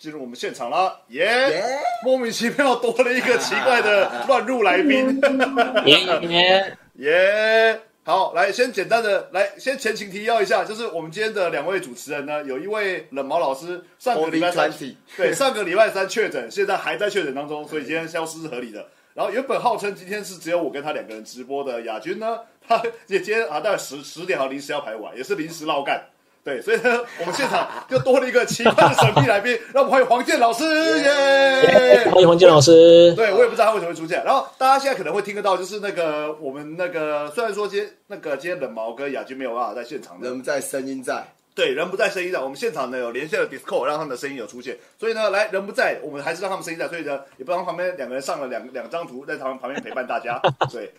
进入我们现场了，耶！耶莫名其妙多了一个奇怪的 乱入来宾，耶 耶，耶！好，来先简单的来先前情提要一下，就是我们今天的两位主持人呢，有一位冷毛老师上个礼拜三对上个礼拜三确诊，现在还在确诊当中，所以今天消失是合理的。然后原本号称今天是只有我跟他两个人直播的亚军呢，他也今天啊大概十十点好临时要排完，也是临时绕干。对，所以呢，我们现场就多了一个奇怪的神秘来宾，让我们欢迎黄健老师，耶！欢迎黄健老师。对，我也不知道他为什么会出现。然后大家现在可能会听得到，就是那个我们那个虽然说今天那个今天冷毛跟亚军没有办法在现场，人在声音在，对，人不在声音在。我们现场呢有连线了 Discord，让他们的声音有出现。所以呢，来人不在，我们还是让他们声音在。所以呢，也不让旁边两个人上了两两张图，在他们旁边陪伴大家。对，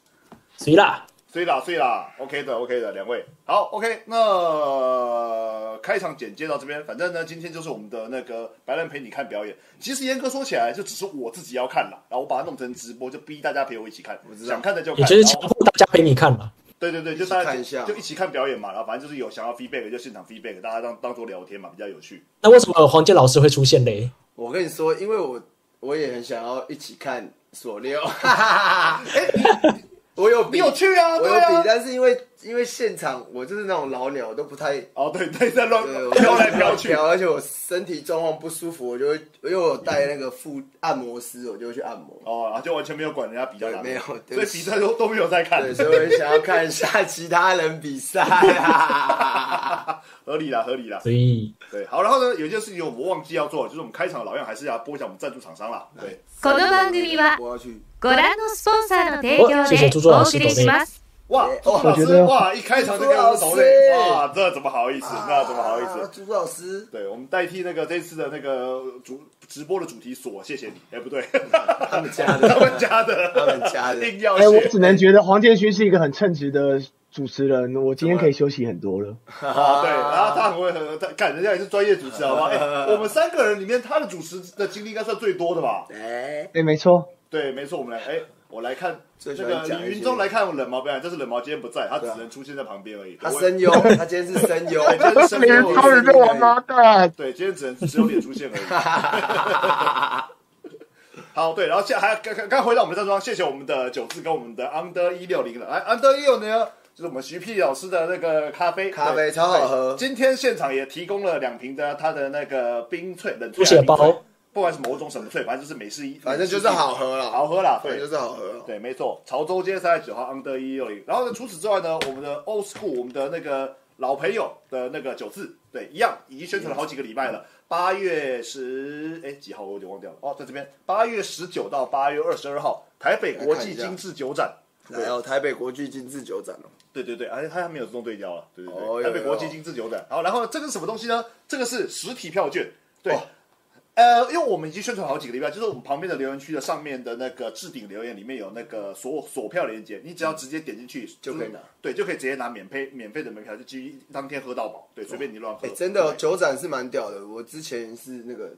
谁啦？所以啦，所以啦，OK 的，OK 的，两位好，OK。那开场简介到这边，反正呢，今天就是我们的那个白人陪你看表演。其实严格说起来，就只是我自己要看啦，然后我把它弄成直播，就逼大家陪我一起看。想看的就看。也就是强迫大家陪你看嘛。对对对，就大家看一下就一起看表演嘛，然后反正就是有想要 feedback 就现场 feedback，大家当当做聊天嘛，比较有趣。那为什么黄健老师会出现嘞？我跟你说，因为我我也很想要一起看锁六，哈哈哈我有你比有去啊，我有。但是因为因为现场我就是那种老鸟，我都不太哦，对对，在乱对我飘来飘去。而且我身体状况不舒服，我就会因为我有带那个副按摩师，我就会去按摩。哦，然后就完全没有管人家比较哪个对没有所对不起以比赛都都没有在看对，，所以我很想要看一下其他人比赛啊。合理啦，合理啦。所以对，好，然后呢，有一件事情我们忘记要做，就是我们开场老样还是要播一下我们赞助厂商啦。对，この番組は我要去，ご覧のスポンサーの提供哦谢谢猪猪でお老师送りします。 哇，耶朱老师哇，一开场就给我们手朱老累，师哇，这怎么好意思？那怎么好意啊思？朱老师，对，我们代替那个这次的那个主直播的主题锁，谢谢你。哎，不对，他们家的，他们家的，他们家的硬要哎、我只能觉得黄建勋是一个很称职的主持人，我今天可以休息很多了。啊，对，然后他很会很，他干人家也是专业主持，好吧？哎，我们三个人里面，他的主持的经历应该算最多的吧？哎，哎、没错，对，没错，我们来，哎，我来看最这个李云中来看冷毛表演，这是冷毛今天不在，他只能出现在旁边而已。他我声优，他今天是声优，对今天是声优脸超人的王八蛋。对，今天只能只有脸出现而已。好，对，然后现在还刚刚刚回到我们的站桩，谢谢我们的九字跟我们的 Under 一六零了。来，Under 一六呢，就是我们徐 P 老师的那个咖啡，咖啡超好喝今天现场也提供了两瓶的他的那个冰萃冷萃猪血包不管是某种什么萃，反正就是美式一，反正就是好喝了好喝了，对就。是好喝。对，没错，潮州街三十九号 Under 一六零。然后呢，除此之外呢，我们的 Old School，我们的那个老朋友的那个九字，对，一样已经宣传了好几个礼拜了。八月十哎几号我有点忘掉了哦，在这边八月十九到八月二十二号，台北国际精致酒展。来哦，台北国际精致酒展哦，对对对，而且它还没有自动对焦了，对对对，哦台北国际有精致酒展。好，然后这个是什么东西呢？这个是实体票券，对。哦呃，因为我们已经宣传好几个礼拜，就是我们旁边的留言区的上面的那个置顶留言里面有那个锁锁票链接，你只要直接点进去就可以拿，对，就可以直接拿免费免费的门票，就基于当天喝到饱，对，随便你乱喝。哎，真的哦酒展是蛮屌的。我之前是那个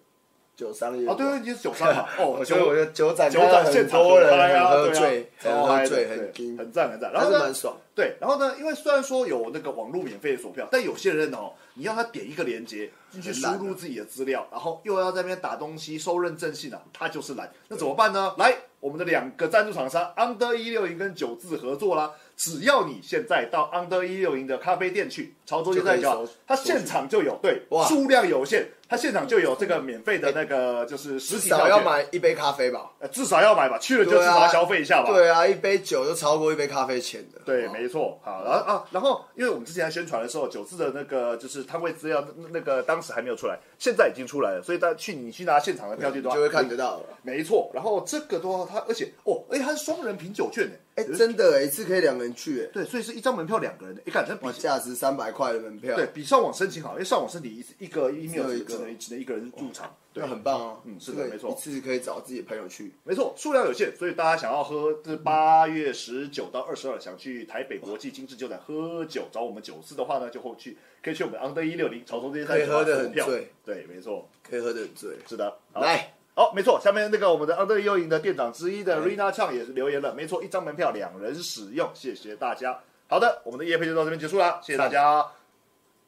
酒商业哦，对，已经是酒商嘛，哦，我觉得我的酒展酒看到很展现场多人喝醉，喝醉，很惊，很赞很赞。然还后蛮爽。对，然后呢，因为虽然说有那个网络免费的索票，但有些人哦，你要他点一个链接进去输入自己的资料，然后又要在那边打东西、收认证信啊，他就是懒。那怎么办呢？来，我们的两个赞助厂商 Under 一六零跟九字合作啦。只要你现在到 Under 一六零的咖啡店去，潮州就在角就可以收，它现场就有，对，哇数量有限，它现场就有这个免费的那个就是实至少体票，要买一杯咖啡吧？呃，至少要买吧，去了就至少消费一下吧。对啊，一杯酒就超过一杯咖啡钱的。对，没错。好，然后啊，然后因为我们之前在宣传的时候，九字的那个就是摊位资料，那那个当时还没有出来，现在已经出来了，所以大家去你去拿现场的票据的话，就会看得到了。没错。然后这个的话，它而且哦，而且它是双人品酒券呢。哎，真的哎，一次可以两个人去，哎，对，所以是一张门票两个人的，哎，感觉比哇，价值三百块的门票，对，比上网申请好，因为上网申请一一个 email 只能只能一个人入场，对，很棒哦。嗯是的这个没错。一次可以找自己的朋友去。没错，数量有限，所以大家想要喝，这八月十九到二十二，想去台北国际精致酒展喝酒，找我们酒肆的话呢，就会去可以去我们 Under 一六零潮州这些可以喝的很票。醉，对，没错，可以喝的很醉。是的，好来，好，没错，下面那个我们的 Under 一六零的店长之一的哎 Rina Chang 也是留言了，没错，一张门票两人使用，谢谢大家。好的，我们的夜配就到这边结束了，谢谢大家。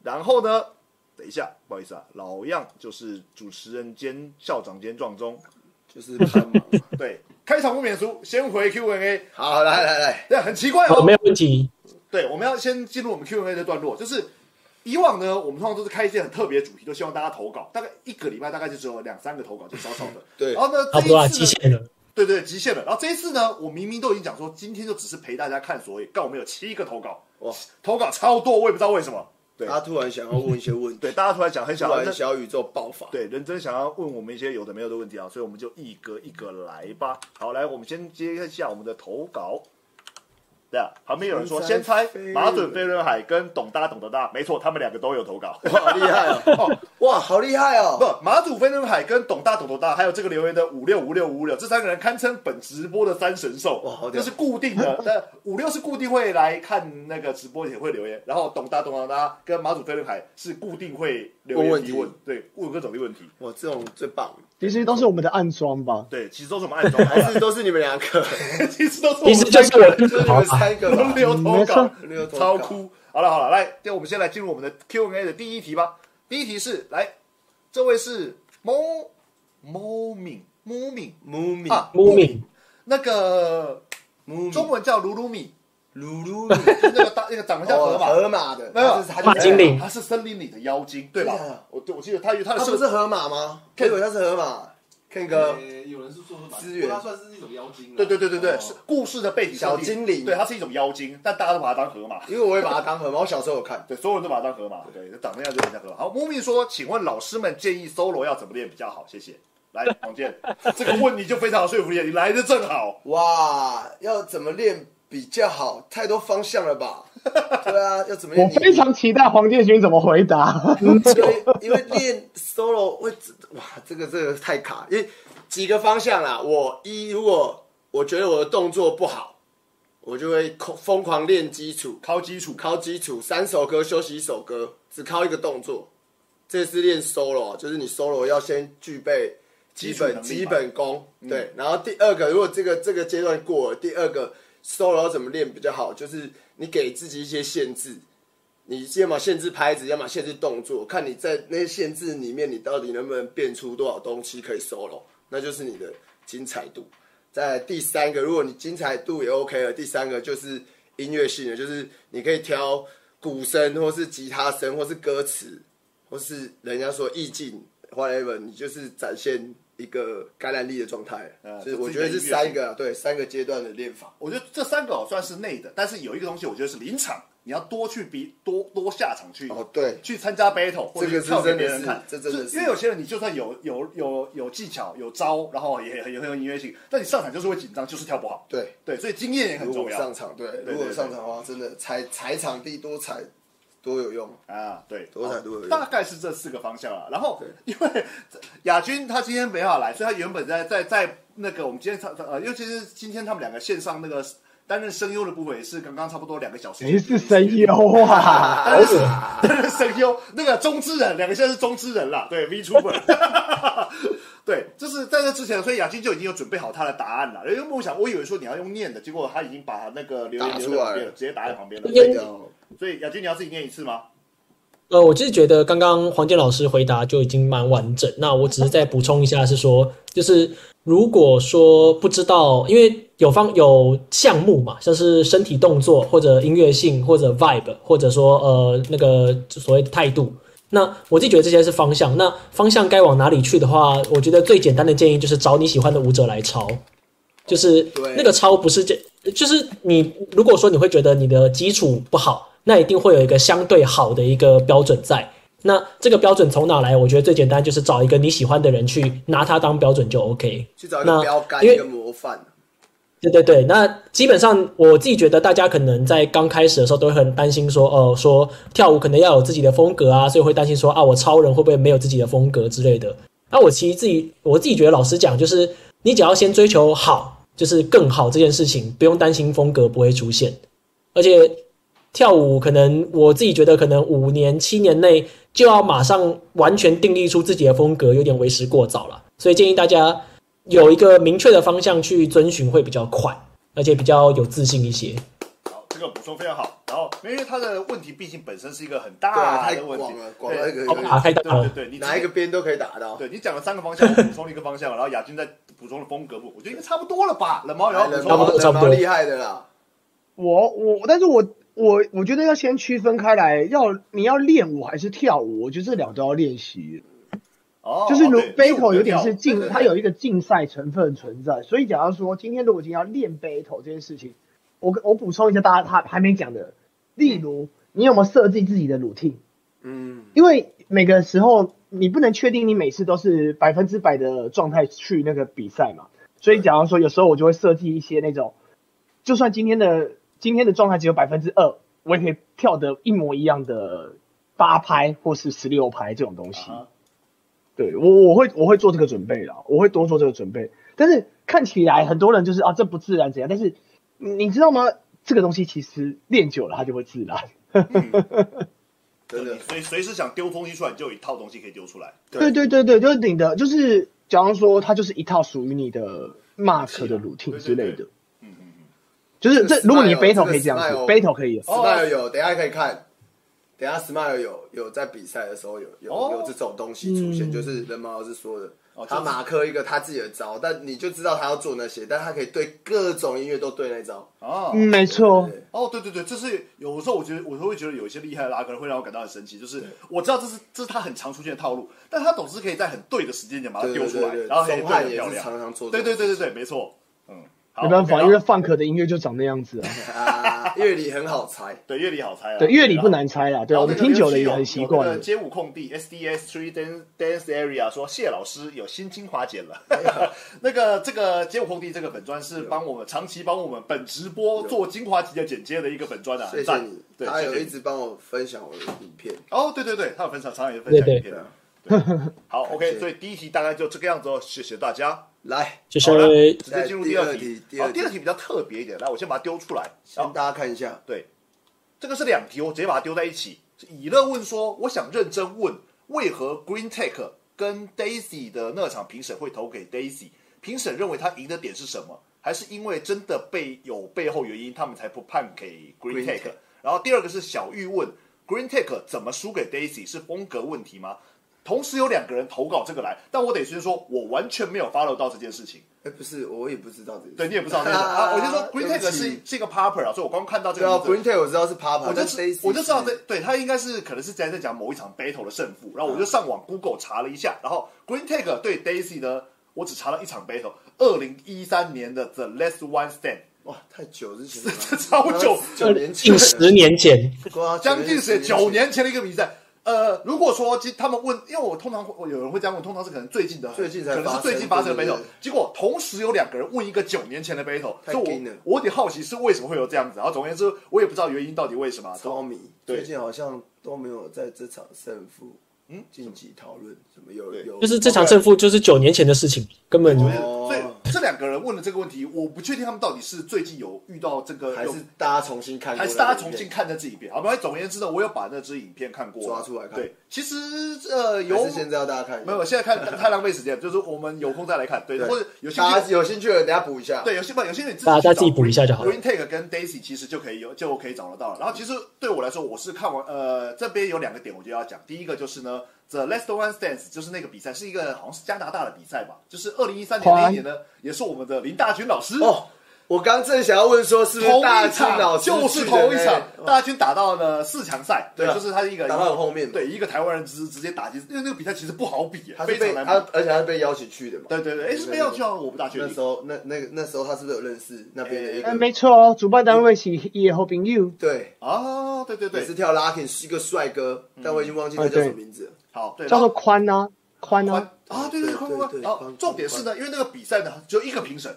然后呢，等一下，不好意思啊，老样就是主持人兼校长兼撞钟。就是帮忙。对，开场不免俗，先回 Q&A。好，来来来，对，很奇怪，哦没。有问题。对，我们要先进入我们 Q&A 的段落，就是以往呢，我们通常都是开一些很特别的主题，都希望大家投稿，大概一个礼拜大概就只有两三个投稿，就少少的。对然后呢，差不多啊，这一次呢极限了。对对，极限了。然后这一次呢，我明明都已经讲说，今天就只是陪大家看所以，但我们有七个投稿，哇，投稿超多，我也不知道为什么。对大家突然想要问一些问题，对，大家突然想很想小宇宙爆发。对，认真想要问我们一些有的没有的问题啊，所以我们就一个一个来吧。好，来，我们先接一下我们的投稿。对啊，旁边有人说先先猜马准飞轮海跟董大董得大，没错，他们两个都有投稿。哇，好厉害哦！哇，好厉害哦！不，马祖飞轮海跟董大董得大，还有这个留言的五六五六五六，这三个人堪称本直播的三神兽。这是固定的。那五六是固定会来看那个直播也会留言，然后董大董得大跟马祖飞轮海是固定会留问问题。言提问，对，问各种的问题。哇，这种最棒，其实都是我们的暗装吧。对，其实都是我们暗装，还是都是你们两个，其实都是我们其实就是我就是你们三个吧。轮流投稿没错，轮流投稿。超酷。好了好了，来，那我们先来进入我们的 Q&A 的第一题吧。第一题是来，这位是 Mo Mo Min Mo Min Mo Min 啊木敏。那个木米中文叫鲁鲁米，鲁鲁就是那个大那个长得像河哦，马，河马的，没有它是它就是马精灵它是森林里的妖精，对吧？我对我记得它它的设它不是河马吗？我以为它是河马。Ken 哥，呃，有人是说说资源它算是一种妖精啊。对对对对对，哦是故事的背景小精灵对，它是一种妖精，但大家都把它当河马。因为我也把它当河马，我小时候有看。对，所有人都把它当河马，对，长那样就很像河马。好，木命说，请问老师们建议 solo 要怎么练比较好？谢谢。来，王健，这个问题就非常有说服力，你来的正好。哇，要怎么练比较好？太多方向了吧？对啊，要怎么练你？我非常期待黄建勋怎么回答。因 为因为练 solo 会哇，这个这个太卡，因为几个方向啦。我一如果我觉得我的动作不好，我就会疯疯狂练基础，靠基础，靠基础，三首歌休息一首歌，只靠一个动作。这是练 solo，就是你 solo 要先具备基本基本功，对。然后第二个，如果这个这个阶段过了，第二个 solo 要怎么练比较好？就是你给自己一些限制，你要么限制拍子，要么限制动作，看你在那些限制里面，你到底能不能变出多少东西可以 solo，那就是你的精彩度。在第三个，如果你精彩度也 OK 了，第三个就是音乐性的，就是你可以挑鼓声，或是吉他声，或是歌词，或是人家说意境，whatever，你就是展现一个感染力的状态。嗯就是我觉得是三个啊，对，三个阶段的练法。我觉得这三个哦算是内的，但是有一个东西，我觉得是临场，你要多去比多多下场去哦，对，去参加 battle，或者这个是跳给别人看。这真的是因为有些人你就算有有有有技巧有招，然后也也很有音乐性，但你上场就是会紧张，就是跳不好。对。对，所以经验也很重要上场，对，对如果上场的话，真的踩踩场地多踩多有用。啊。对，多才多用大概是这四个方向啊。然后因为亚军他今天没办法来，所以他原本在在在那个我们今天他呃，尤其是今天他们两个线上那个担任声优的部分也是刚刚差不多两个小时。谁是声优啊？担任担任声优，那个中之人，两个现在是中之人啦，对，VTuber，对，就是在这之前，所以亚军就已经有准备好他的答案了。因为我想，我以为说你要用念的，结果他已经把那个留言打出来留在旁边了，直接打在旁边了。所以亚军，你要自己念一次吗？呃，我就是觉得刚刚黄健老师回答就已经蛮完整。那我只是再补充一下，是说，就是如果说不知道，因为有方有项目嘛，像是身体动作或者音乐性或者 vibe，或者说呃那个所谓的态度。那我自己觉得这些是方向。那方向该往哪里去的话，我觉得最简单的建议就是找你喜欢的舞者来抄，就是那个抄不是这，就是你如果说你会觉得你的基础不好，那一定会有一个相对好的一个标准在。那这个标准从哪来？我觉得最简单就是找一个你喜欢的人去拿它当标准就 OK。去找一个那标杆，一个模范。对对对，那基本上我自己觉得，大家可能在刚开始的时候都会很担心说，哦、说跳舞可能要有自己的风格啊，所以会担心说啊，我超人会不会没有自己的风格之类的。那我其实自己我自己觉得，老实讲，就是你只要先追求好，就是更好这件事情，不用担心风格不会出现。而且跳舞可能我自己觉得，可能五年七年内就要马上完全定义出自己的风格，有点为时过早了。所以建议大家有一个明确的方向去遵循会比较快，而且比较有自信一些。好，这个补充非常好。然后，因为他的问题毕竟本身是一个很对啊太大的问题广了，广一个好吧太大了对对对，你哪一个边都可以打到。对你讲了三个方向，我补充了一个方向，然后亚军在补充了风格部，我觉得应该差不多了吧？冷猫，然后补充吗差不多差不多厉害的啦。我我，但是我我我觉得要先区分开来，要你要练舞还是跳舞，我觉得这两都要练习。哦，就是如对 battle 有点是竞，对对对它有一个竞赛成分存在，所以假如说今天如果今天要练 battle 这件事情，我我补充一下大家他还没讲的，例如你有没有设计自己的 routine？嗯，因为每个时候你不能确定你每次都是百分之百的状态去那个比赛嘛，所以假如说有时候我就会设计一些那种，就算今天的今天的状态只有百分之二，我也可以跳得一模一样的八拍或是十六拍这种东西。啊对我我会我会做这个准备啦，我会多做这个准备。但是看起来很多人就是啊这不自然怎样，但是你你知道吗？这个东西其实练久了它就会自然。真的你。随随时想丢东西出来，你就有一套东西可以丢出来。对对对对，就是你的，就是假如说它就是一套属于你的 mark 的 routine 之类的，就是这这个如果你个可以这样子 smile，battle 可以。Smile 有，等下可以看。等下 Smile 有有在比赛的时候有有哦有这种东西出现，嗯就是人毛老师说的哦，他马克一个他自己的招，但你就知道他要做那些，但他可以对各种音乐都对那招。哦。嗯，没错。哦，对对对，这是有时候我觉得我会觉得有一些厉害的拉歌会让我感到很神奇，就是我知道这是这是他很常出现的套路，但他总是可以在很对的时间点把它丢出来，然后还钟汉也是对得漂亮。常常做对。对对对对，没错。没办法，因为然后 funk 的音乐就长那样子啊。啊，乐理很好猜。对乐理好猜啊，对，乐理不难猜啦，对啊，我们听久了也很习惯了。街舞空地 SDS Three Dance Dance Area 说谢老师有新精华剪了。那个这个街舞空地这个本专是帮我们长期帮我们本直播做精华级的剪接的一个本专啊，谢谢很赞你，对，他有一直帮我分享我的影片。哦，对对对，他有分享，常常也分享对对影片。啊，好，OK，所以第一题大概就这个样子哦，谢谢大家。来，就是好了直接进入第二题。第二好，题第二题比较特别一点，来，我先把它丢出来。让大家看一下。对，这个是两题，我直接把它丢在一起。以乐问说，我想认真问，为何 Green Tech 跟 Daisy 的那场评审会投给 Daisy？评审认为他赢的点是什么？还是因为真的被有背后原因，他们才不判给 Green Tech？Tech 然后第二个是小玉问 Green Tech 怎么输给 Daisy？是风格问题吗？同时有两个人投稿这个来，但我得先说，我完全没有 follow 到这件事情。哎，不是，我也不知道这个。对你也不知道那个 啊，我就说 Green 对不 Tech 起是是一个 Popper 啊，所以我刚看到这对啊个，Green Take，我知道是 paper 我就知我就知道这对他应该是可能是在在讲某一场 battle 的胜负，然后我就上网 Google 查了一下，然后 Green Tag 对 Daisy 呢，我只查了一场 battle，二零一三年的 The Last One Stand，哇，太久之前了，这 超久。九年前近十年前，哇将近是九年前的一个比赛。呃，如果说今他们问，因为我通常会有人会这样问，通常是可能最近的，最近才可能是最近发生的 battle，结果同时有两个人问一个九年前的 battle，所以我我有点好奇是为什么会有这样子。然后总而言之，我也不知道原因到底为什么。超迷，对。最近好像都没有在这场胜负嗯？晋级讨论什么有对。有就是这场胜负就是九年前的事情，根本就是哦所以这两个人问的这个问题，我不确定他们到底是最近有遇到这个，有还是大家重新看过还是大家重新看那支影片。好，不然总而言之呢，我有把那支影片看过，抓出来看对，其实呃有现在要大家看没有？现在看太浪费时间，就是我们有空再来看，对，对或者有兴大家趣。有兴趣的等一下补一下，对，有些不，有些你自己大家自己补一下就好了 Green Take 跟 Daisy 其实就可以有，就可以找得到了。然后其实对我来说，我是看完呃这边有两个点，我就要讲。第一个就是呢，The Last One Stance 就是那个比赛是一个好像是加拿大的比赛吧，就是二零一三年那一年呢，也是我们的林大军老师哦，我刚正想要问说是不是大一场军老师就是同一场，大军打到了四强赛，对，就是他一个打到很后面。对，一个台湾人直直接打击，因为那个比赛其实不好比，他是被他而且他是被邀请去的嘛，对对对，哎，是没有叫我不大确定那时。候那那个那时候他是不是有认识那边的一哎，个？没错哦，主办单位是也好朋友。对，啊，对对对。也是，跳 locking 是一个帅哥，但我已经忘记他叫什么名字了。好，对，叫做宽啊，宽呢啊，啊，对对对宽宽宽。对对然后重点是呢，因为那个比赛呢，只有一个评审，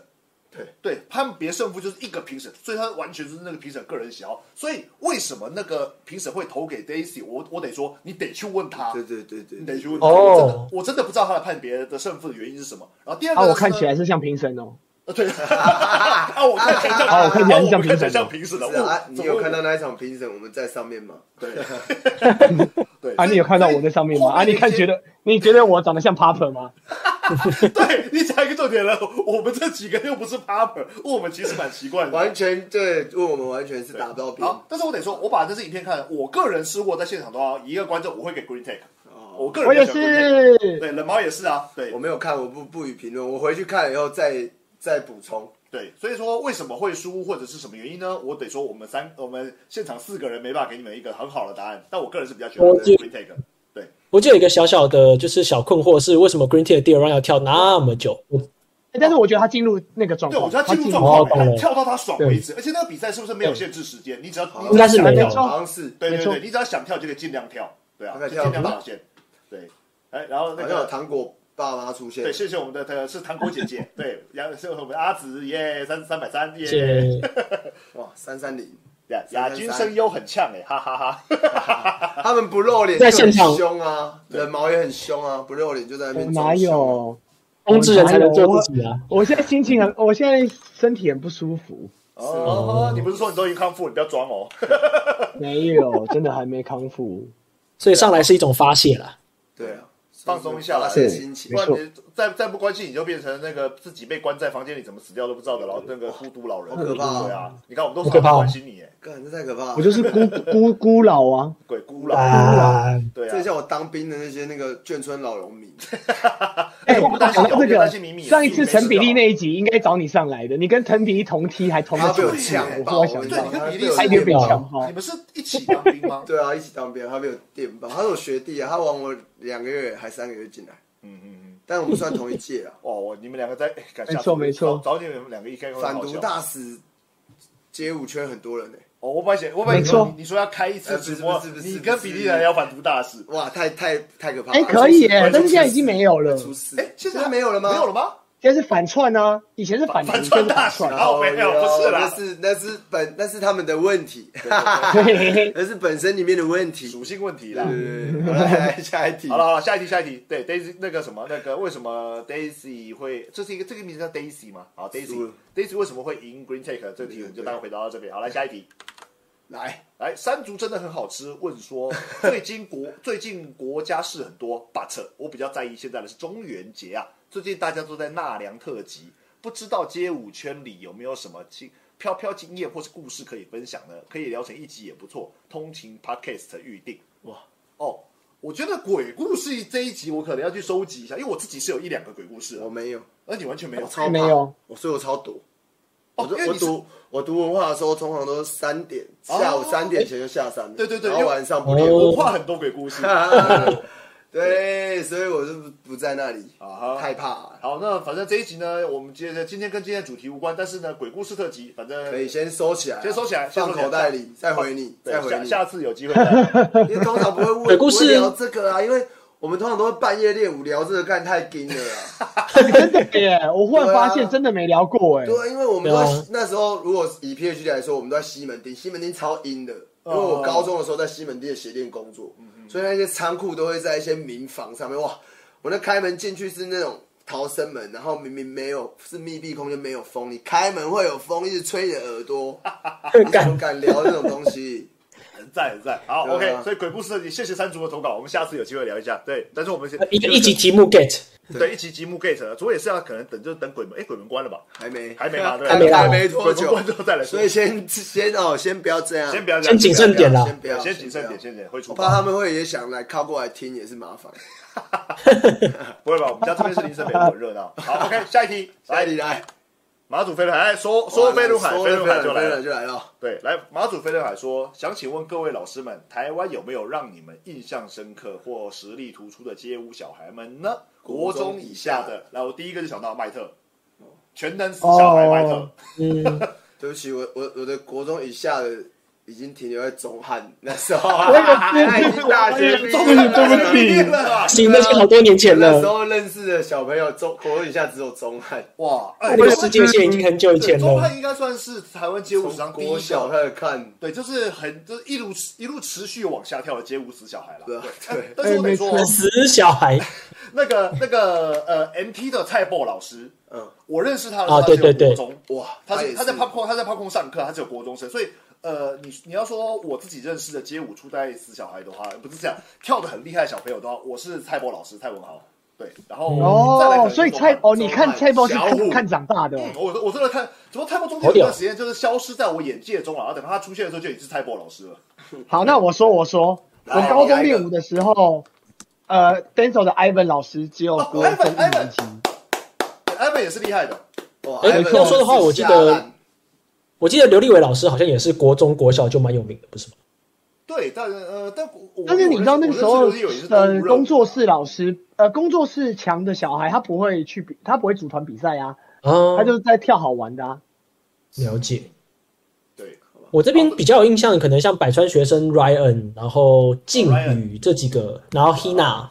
对对，判别胜负就是一个评审，所以他完全就是那个评审个人喜好。所以为什么那个评审会投给 Daisy？我我得说，你得去问他，对对对对你得去问他。哦我真的我真的不知道他的判别的胜负的原因是什么。然后第二个啊，我看起来是是像评审哦。呃对，啊我看起来像，啊我看起来是像评审啊我看起来像评审的。是啊，我你有看到那一场评审我们在上面吗？对 对啊，你有看到我在上面吗？啊，你看觉得你觉得我长得像 Papa 吗？对你讲一个重点了，我们这几个又不是 Papper，我们其实蛮奇怪的。完全对，问我们完全是打不到边。好，但是我得说，我把这支影片看，我个人是如果在现场的话，一个观众我会给 Green Take，我哦，个人我也是，对，冷毛也是啊，对我没有看，我不不予评论，我回去看了以后再再补充。对，所以说为什么会输或者是什么原因呢？我得说我们三我们现场四个人没办法给你们一个很好的答案，但我个人是比较喜欢我记 Green Take，对，我就有一个小小的，就是小困惑是，为什么 Green Tea 的第二 round 要跳那么久？但是我觉得他进入那个状对，我况，觉得他进入状哦懂了况，跳到他爽为止，而且那个比赛是不是没有限制时间？你只要你应该是没有没错好像是对对对，你只要想跳就可以尽量跳，对啊，尽量表现，对，哎，然后那个。糖果爸妈出现对，。谢谢我们的呃是糖果姐姐，对，然后是我们阿紫耶，三三百三耶，哇，三三零，亚亚军声优很呛哎，哈哈哈。他们不露脸就在现场凶啊，人毛也很凶啊，不露脸就在那边我哪？有？公知人才能做自己啊！我现在心情很，我现在身体很不舒服。哦，你不是说你都已经康复，你不要装哦。没有，真的还没康复。所以上来是一种发泄啦。对啊，放松一下啦心情不。然没错你再再不关心，你就变成那个自己被关在房间里怎么死掉都不知道的老那个孤独老人，好可怕啊，你看我们都是怕哦关心你，哎，干，这太可怕了！我就是孤孤孤老啊，鬼孤老，啊，对啊。这像我当兵的那些那个眷村老农民，哎，我不担心讲到这我不担个心咪咪，上一次陈比利那一集应该找你上来的，你跟陈比利同梯还同个他被我组呛我爆，我忽然想到对你，跟比利他一定被是抢爆你。们是一起当兵吗？对啊，一起当兵，他被我电爆，他是我学弟啊，他晚我两个月还三个月进来，嗯嗯嗯。但我们算同一届啊。哦，我你们两个在，哎干没错没错早早点你们两个一开会反毒大使街舞圈很多人呢、哦，我本来想，我本来没错你你说要开一次直播呃是不是你跟比利人要反毒大使，哇，太太太可怕了！哎，可以耶，但是现在已经没有了，出事。哎，现现在没有了吗？没有了吗？现在是反串啊，以前是反串大串。哦没有不是啦那是那是本那是他们的问题，那是本身里面的问题。属性问题啦。下一题。好了好了，下一题下一题，对 Daisy 那个什么那个为什么 Daisy 会这是一个这个名字叫 Daisy 吗？好，Daisy，Daisy 为什么会赢 Green Take 这个题我们就大概回答到这边。好，来下一题。来，来，山竹真的很好吃。问说，最近国最近国家事很多，but 我比较在意现在的是中元节啊。最近大家都在纳凉特辑，不知道街舞圈里有没有什么经飘飘经验或是故事可以分享呢？可以聊成一集也不错。通勤 podcast 预定哇哦，我觉得鬼故事这一集我可能要去收集一下，因为我自己是有一两个鬼故事的，我没有，而你完全没有我。超怕没有，我所以我超躲。我哦因为你是我读我读文化的时候，通常都是三点，下午三点前就下山了。对对对然后晚上不练。哦我画很多鬼故事 对，所以我就不不在那里，啊哈害怕了。好，那反正这一集呢，我们接着今天跟今天的主题无关，但是呢，鬼故事特辑，反正可以先收起来啊，先收起来放口袋里，再回你，再回你。下下次有机会。因为通常不会问鬼故事不会聊这个啊，因为我们通常都会半夜练舞聊这个，干太硬了啊。真的耶！我忽然发现真的没聊过哎。对啊，因为我们那时候，如果以 PhD 来说，我们都在西门町，西门町超阴的。因为我高中的时候在西门町的鞋店工作，所以那些仓库都会在一些民房上面。哇，我那开门进去是那种逃生门，然后明明没有是密闭空间，没有风，你开门会有风一直吹你的耳朵，你怎么敢聊这种东西？很赞很赞。好 啊，OK，所以鬼故事特辑，谢谢三竹的投稿，我们下次有机会聊一下。对，但是我们先一个一集题目 get，对一集节目 get，主要也是要可能等就等鬼门，哎，鬼门关了吧？还没，还没 还没啦还没多久关之后再来所以。先 先哦，先不要这样，先不要这样，先谨慎点啦先不要，先谨慎点，先点，会出我怕他们会也想来靠过来听，也是麻烦。不会吧？我们家这边是林森北路，很热闹。好，OK，下一题，来来你来，马祖飞轮海，说说飞轮海，说飞轮海就来了。就来了。对，来马祖飞轮海说，想请问各位老师们，台湾有没有让你们印象深刻或实力突出的街舞小孩们呢？国中以下的，来，我第一个就想到麦特，全能死小孩麦特哦，嗯，对不起，我我我的国中以下的已经停留在中汉那时候，我也是他 已经大学毕终于业对不起了啊！行，那是好多年前了，那时候认识的小朋友，中国中以下只有中汉，哇，哎那个时间线已经很久以前了。中汉应该算是台湾街舞史上第一小个，开始看，对，就是很就是一路一路持续往下跳的街舞死小孩了。对但是我得说哎没，错。死小孩。那个那个呃，MT 的蔡博老师，嗯，我认识他的时啊候，他只有国中，哇，他是。他在 Popcorn 他在 Popcorn 上课，他只有国中生，所以呃，你你要说我自己认识的街舞初代死小孩的话，不是这样跳的很厉害的小朋友的话，我是蔡波老师蔡文豪，对，然后哦，所以蔡哦，你看蔡波是小看看长大的哦，我我真的看，怎么蔡波中间有一段时间就是消失在我眼界中了，然后等到他出现的时候就已经是蔡波老师了。好，那我说我说，我高中练舞的时候，呃，Denzel 的 Ivan 老师只有哦国中 Ivan，一年级，艾文也是厉害的，哇哎 Ivan 要说的话我记得我记得刘立伟老师好像也是国中、国小就蛮有名的，不是吗？对，但呃，但但是你知道那个时候呃，工作室老师呃，工作室强的小孩他不会去比，他不会组团比赛啊，啊，他就是在跳好玩的啊。了解。对，我这边比较有印象，可能像百川学生 Ryan，然后靖宇这几个，然后 Hina，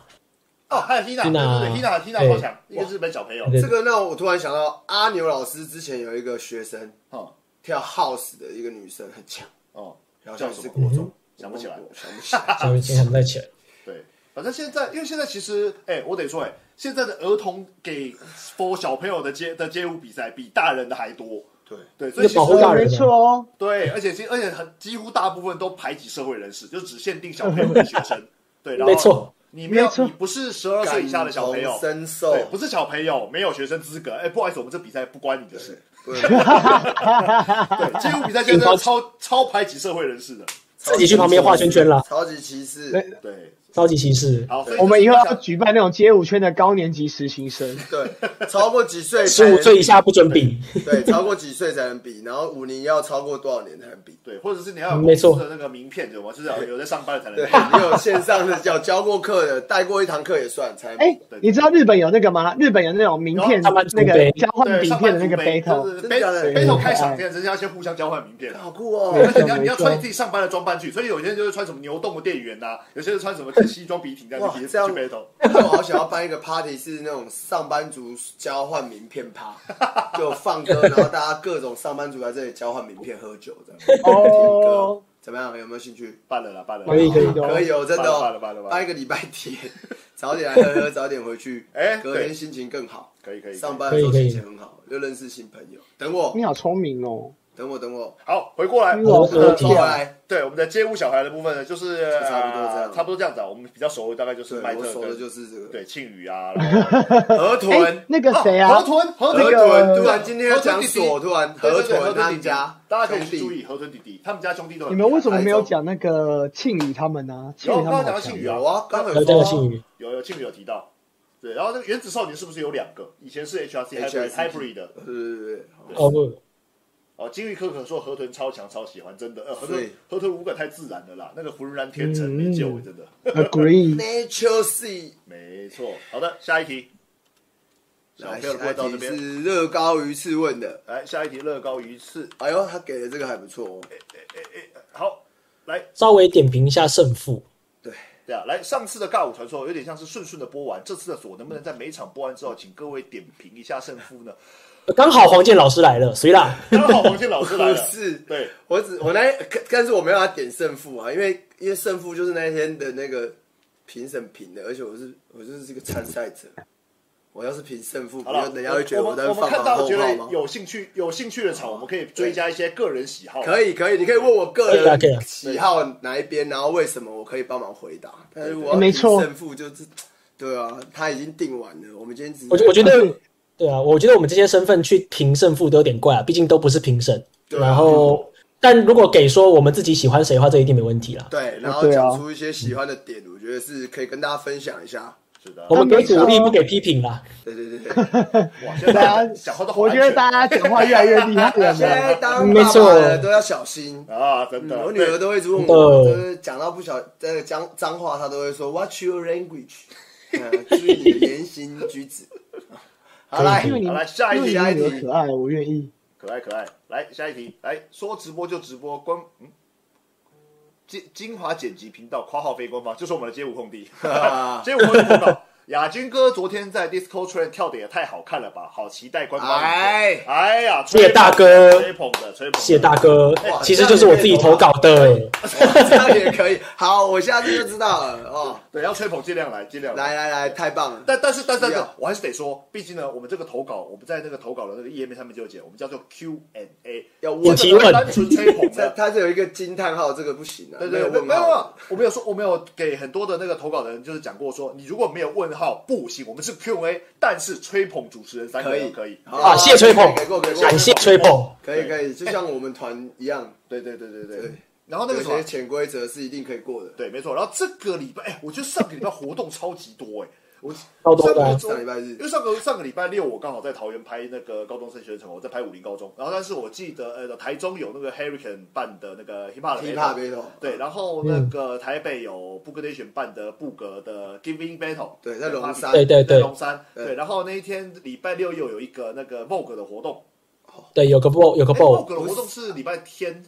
哦，还有 Hina，对 Hina，对对，Hina 超强，一个日本小朋友，对。这个让我突然想到，阿牛老师之前有一个学生哦跳 house 的一个女生很强，哦，好像是叫什么国中，想不起来想不起来。想想不太起来。对，反正现在，因为现在其实，哎、我得说，哎，现在的儿童给 for 小朋友的街的街舞比赛比大人的还多。对对，所以保护大人没错哦，对，而且其而且很几乎大部分都排挤社会人士，就只限定小朋友跟学生。对，然后没错，你没有你不是十二岁以下的小朋友对，，不是小朋友，没有学生资格。哎，不好意思，我们这比赛不关你的事。对对，街舞比赛现在超超排挤社会人士的。自己去旁边画圈圈了，超级歧视。对，超级歧视。好，我们以后要举办那种街舞圈的高年级实习生。对，超过几岁才十五岁以下不准比，对，超过几岁才能比，然后五年要超过多少年才能比？对，或者是你要有没错公司的那个名片，对吗？就是要有在上班的才能对，比。你有线上的有教过课的，带过一堂课也算才能比。哎，你知道日本有那个吗？日本有那种名片那个交换，名片的那个杯假的 battle 开场天，人家要先互相交换名片。好酷哦！而且你要你要穿你自己上班的装扮去，所以有些人就是穿什么牛洞的店员呐，有些人穿什么西装笔挺这样去去哇这样 battle。我好想要办一个 party，是那种上班族交换名片趴，就放歌，然后大家各种上班族在这里交换名片喝酒，这样哦，怎么样？有没有兴趣？办了啦，办了啦，可以可以哦可以哦，真的办了办了办了哦，办一个礼拜天，早点来喝喝，早点回去，哎隔天心情更好。可以可以。上班的时候可以可以心情很好，又认识新朋友。等我，你好聪明哦。等我，等我，好，回过来，我合体抽回来。对我们的街舞小孩的部分呢，就是差不多这样呃差不多这样子啊。我们比较熟的大概就是对，麦特我熟的跟就是这个。对庆宇啊，河豚。哎，，那个谁啊？河？豚河河豚突然今天要讲锁，突然河豚他豚弟弟。们家，大家可以注意河豚弟弟，他们家兄弟都很你们为什么没有讲那个庆宇他们呢？庆有宇他们好强刚刚讲到庆宇啊有啊，刚还有有说啊。有有庆宇有提到，对，然后那个原子少年是不是有两个？以前是 HRC hybrid HRC hybrid 的，对对对对，哦不，哦，金玉可可说河豚超强超喜欢，真的，呃，河豚河豚五感太自然了啦，那个浑然天成没救，真的，agree。Nature Sea。没错。好的，下一题，小来，朋友到这边，是乐高鱼刺问的。来下一题乐高鱼翅，哎呦，他给的这个还不错哦。好，来稍微点评一下胜负。对啊，来上次的尬舞传说有点像是顺顺的播完，这次的锁能不能在每场播完之后，请各位点评一下胜负呢？刚好黄健老师来了，谁啦？刚好黄健老师来不了，是，对，我只我那可但是我没有要点胜负啊，因为因为胜负就是那天的那个评审评的，而且我是我就是这个参赛者。我要是评胜负，不人家会觉得我在放马看到觉后炮吗？得有兴趣有兴趣的场，我们可以追加一些个人喜好，可以可以，你可以问我个人喜好哪一边，然后为什么我可以帮忙回答。但是我要评没错胜负就是，对啊，他已经定完了，我们今天只我我觉得，对啊，我觉得我们这些身份去评胜负都有点怪啊，毕竟都不是评审。对啊然后，但如果给说我们自己喜欢谁的话，这一定没问题啦。对，然后讲出一些喜欢的点，我觉得是可以跟大家分享一下。是的我，们给鼓励，不给批评啦。对对对对，哇，现在大家讲话都好我觉得大家讲话越来越厉害了现在呢。当爸没错爸的都要小心。啊，真的，嗯我女儿都会问真我，的就是讲到不小这个脏脏话，她都会说 “Watch your language？嗯 注意你的言行举止。好来因，为你。好来下一题下一题。可爱，我愿意。可爱可爱，来下一题，来说直播就直播，官嗯，精精华剪辑频道（括号非官方）就是我们的街舞空地，街舞空地频道。亚军哥昨天在 Disco Train 跳的也太好看了吧，好期待官方。哎哎呀，谢谢大哥吹捧的吹捧的，谢谢大哥哇，其实就是我自己投稿的。这样也可以。好，我下次就知道了哦。对，要吹捧尽量来，尽量来来来，太棒了。但但是但是我还是得说，毕竟呢，我们这个投稿，我们在那个投稿的那个页面上面就有写，我们叫做 Q and A，要问有提问单纯吹捧 它的。它是有一个惊叹号，这个不行啊，对对，没有没有我没有说，我没有给很多的那个投稿的人，就是讲过说，你如果没有问号不行，我们是 Q&A，但是吹捧主持人三个可以人可以。好啊谢谢吹捧给过给过，感谢吹捧。可以可以，就像我们团一样，对对对对对对。然后那个什么潜规则是一定可以过的。对，没错。然后这个礼拜，哎，我觉得上个礼拜活动超级多哎，我上个上礼拜日。因为上个上个礼拜六我刚好在桃园拍那个高中生学程，我在拍武林高中。然后但是我记得呃台中有那个 Hurricane 办的那个 Hip Hop 的 hiphop battle 对，然后那个台北有 Book Nation 办的布格的 Giving Battle，对在龙山。对对对在龙山，对。对。然后那一天礼拜六又有一个那个 Vogue 的活动，对，有个 Vogue 有个 Vogue 的活动是礼拜天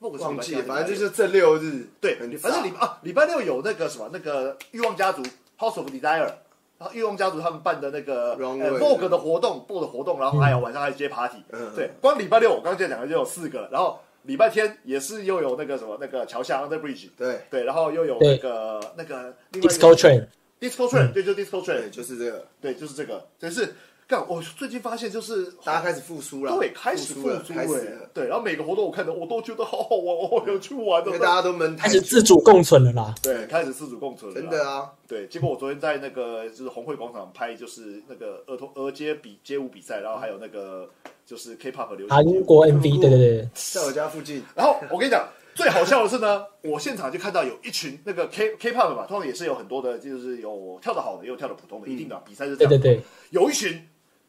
，Vogue 是礼拜天忘记了，反正就是这六日，对，反正礼拜啊，礼拜六有那个什么那个欲望家族 House of Desire，然后御用家族他们办的那个呃 Vogue 的活动，Vogue 的活动，然后还有晚上还有接 party，、嗯对，光礼拜六我刚才讲的就有四个，然后礼拜天也是又有那个什么那个桥下 Under Bridge，对对，然后又有那个那个另外一个 disco train，Disco Train，对，就 Disco，Train，就是这个，对，就是这个，就是干，我最近发现就是大家开始复苏了，对开始复苏了开始了，对，然后每个活动我看的我都觉得好好玩，我好想去玩的因为，大家都闷太开始自主共存了啦。对，开始自主共存了，真的啊，对，结果我昨天在那个就是红会广场拍，就是那个儿童儿街比街舞比赛，然后还有那个就是 K-pop 流行。韩国 MV，对对对，在我家附近，然后我跟你讲，最好笑的是呢，我现场就看到有一群那个 K K-pop 嘛，通常也是有很多的，就是有跳得好的，也有跳得普通的，一定的比赛是这样。对对对，有一群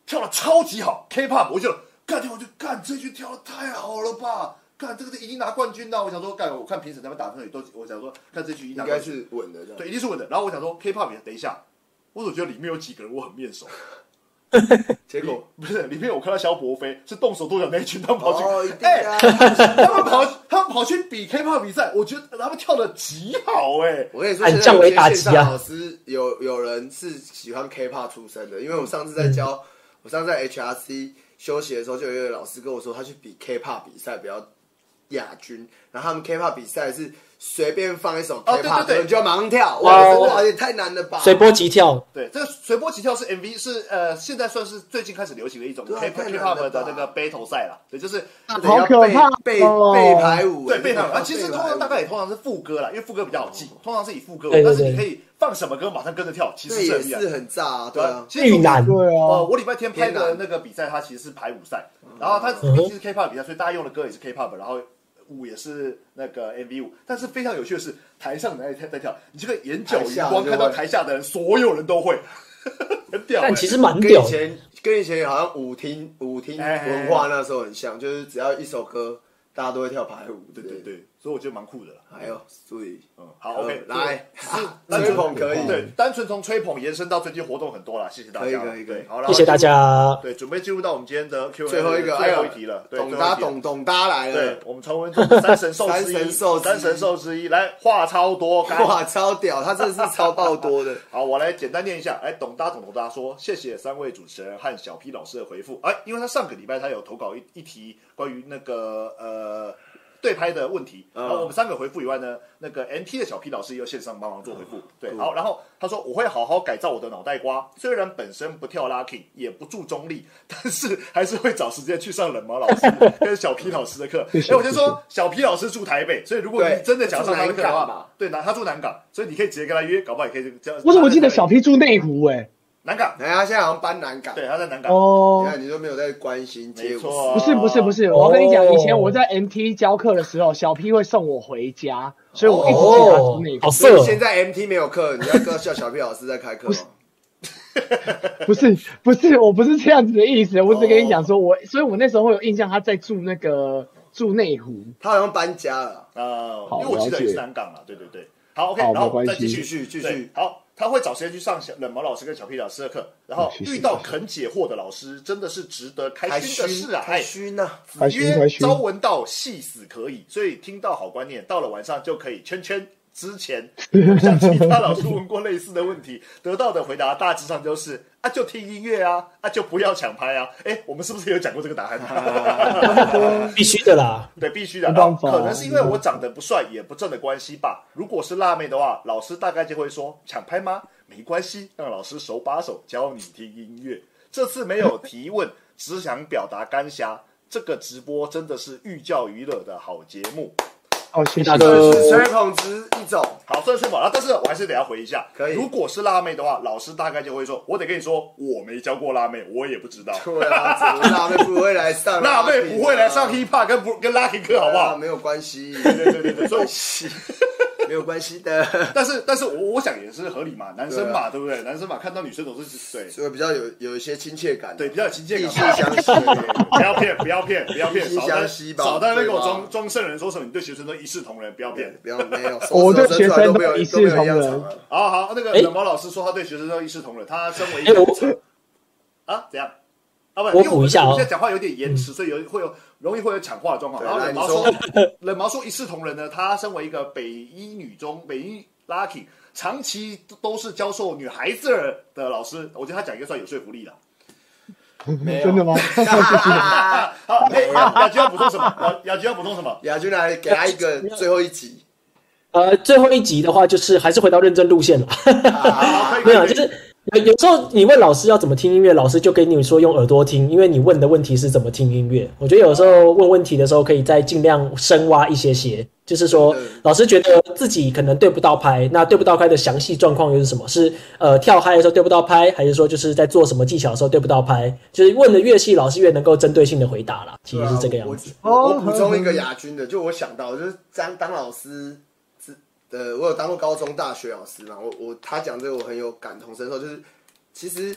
跳的超级好 K-pop，我就干掉，我就干这句跳的太好了吧。干这个是已经拿冠军的，我想说干，我看评审他们打分也都，我想说看这局已经应该拿冠军，是稳的。对，一定是稳的。然后我想说 K-pop 也等一下，我总觉得里面有几个人我很面熟，结果不是里面我看到萧伯飞是动手动脚那一群，他们跑去，哎、啊！他们跑他们跑去比 K-pop 比赛，我觉得他们跳的极好哎、我跟你说，现在降维打击啊有些线上老师有有人是喜欢 K-pop 出身的，因为我上次在教，我上次在 HRC 休息的时候，就有一个老师跟我说，他去比 K-pop 比赛比较亚军，然后他们 K-pop 比赛是随便放一首哦对对 K-pop 你就要马上跳，哇哇，真的哇也太难了吧！随波即跳，对，这个随波即跳是 MV，是呃，现在算是最近开始流行的一种对啊 K 太难 K 了 pop 的那个 battle 赛啦。对，就是好可怕背哦。背排舞，对背排舞，啊，其实通常大概也通常是副歌啦，因为副歌比较好记，通常是以副歌对对对但是你可以放什么歌马上跟着跳，其实这也是很炸啊，对啊，其实遇难，对呃，啊，我礼拜天拍的那个比赛，它其实是排舞赛，然后它嗯毕竟是 K-pop 比赛，所以大家用的歌也是 K-pop，然后舞也是那个 MV 舞。但是非常有趣的是，台上的人在在跳，你这个眼角余光看到台下的人，所有人都会，很屌、欸。但其实蛮屌的。以前跟以前好像舞厅舞厅文化那时候很像，就是只要一首歌，大家都会跳排舞，对对对，所以我觉得蛮酷的啦。还有注意，嗯，好呃，OK，来是吹 纯捧可以，对，单纯从吹捧延伸到最近活动很多啦，谢谢大家。可以可以可以对，好了，谢谢大。家。对，准备进入到我们今天的 Q&A 最后一个，最后一题了。对，董最后一题了大董董大来对了，我们传闻中三神兽之一，三神兽之一三神兽之一，来话超多，该哇，超屌，他真的是超爆多的，好，我来简单念一下。哎，董大董董大说，谢谢三位主持人和小 P 老师的回复。哎，因为他上个礼拜他有投稿一一题关于那个呃对拍的问题，嗯然后我们三个回复以外呢，那个 NT 的小 P 老师也有线上帮忙做回复。对，好，然后他说我会好好改造我的脑袋瓜，虽然本身不跳 locking，也不注中立，但是还是会找时间去上冷毛老师 跟小 P 老师的课。哎，我先说，小 P 老师住台北，所以如果你真的想要上他的课的话，对，那他住南港，所以你可以直接跟他约，搞不好也可以这样。我怎么记得小 P 住内湖哎？南港，哎，他现在好像搬南港，对，他在南港。哦。你，看你都没有在关心街舞，没错，不是不是不是，我跟你讲，以前我在 MT 教课的时候，小 P 会送我回家，所以我一直记得他住内湖。好色哦，所以现在 MT 没有课，你要跟叫小 P 老师在开课吗？不是。不是，我不是这样子的意思，我只跟你讲说我，所以我那时候会有印象他在住那个住内湖。他好像搬家了，呃，好因为我记得是南港嘛，对对对。好，OK，好然后没关系。再继续继续继续，好，他会找时间去上小冷毛老师跟小 P 老师的课，然后遇到肯解惑的老师，真的是值得开开心的事啊！开心约开心朝闻道，夕死可以，所以听到好观念，到了晚上就可以圈圈。之前向其他老师问过类似的问题，得到的回答大致上就是啊，就听音乐啊，啊就不要抢拍啊。哎，我们是不是有讲过这个答案？必须的啦。对，必须的。可能是因为我长得不帅也不正的关系吧。如果是辣妹的话，老师大概就会说抢拍吗？没关系，让老师手把手教你听音乐。这次没有提问，只想表达干霞。这个直播真的是寓教于乐的好节目。哦，谢谢大。哥是吹捧值一种，好，算是吹捧。了，但是我还是得要回一下。可以如果是辣妹的话，老师大概就会说：“我得跟你说，我没教过辣妹，我也不知道。对啊，辣妹不会来上，辣妹不会来上 hip hop 跟不跟 lucky 课，好不好？啊没有关系，对对对对，所以 没有关系的，但是但是我我想也是合理嘛，男生嘛，对不对？男生嘛，看到女生总是对。所以比较有有一些亲切感，对比较有亲切惺感惺。相惜，不要骗，不要骗，不要骗，惺惺少在相惜吧少在那边给我对吧？装装圣人，说什么你对学生都一视同仁，不要骗。不要没有，我对学生都没有都一视都没有一样同仁好好，那个哎。冷毛老师说他对学生都一视同仁，他身为一哎，个我啊怎样？啊不，我补一下哦我现在讲话有点延迟，所以有会有容易会有抢话的状况。然后 冷毛说说，冷毛说一视同仁呢，他身为一个北一女中北一 Lucky，长期都是教授女孩子的老师，我觉得他讲应该算有说服力的。没有真的吗？啊 好，哎，雅君要补充什么？雅雅君要补充什么？亚军来给他一个最后一集，呃，最后一集的话，就是还是回到认真路线了。没有就是有有时候你问老师要怎么听音乐，老师就跟你说用耳朵听，因为你问的问题是怎么听音乐。我觉得有时候问问题的时候，可以再尽量深挖一些些，就是说老师觉得自己可能对不到拍，那对不到拍的详细状况又是什么？是呃跳嗨的时候对不到拍，还是说就是在做什么技巧的时候对不到拍？就是问的越细，老师越能够针对性的回答啦。其实是这个样子。我补充一个亚军的，就我想到就是当当老师是呃，我有当过高中、大学老师嘛，我我他讲这个我很有感同身受，就是其实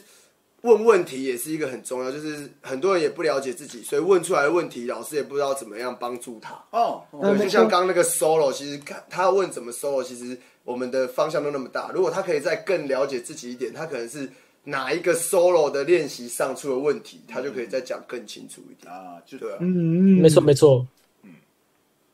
问问题也是一个很重要，就是很多人也不了解自己，所以问出来的问题，老师也不知道怎么样帮助他。哦，对，就像刚刚那个 solo，其实看他问怎么 solo，其实我们的方向都那么大。如果他可以再更了解自己一点，他可能是哪一个 solo 的练习上出了问题，他就可以再讲更清楚一点。啊，就对啊，嗯，没错没错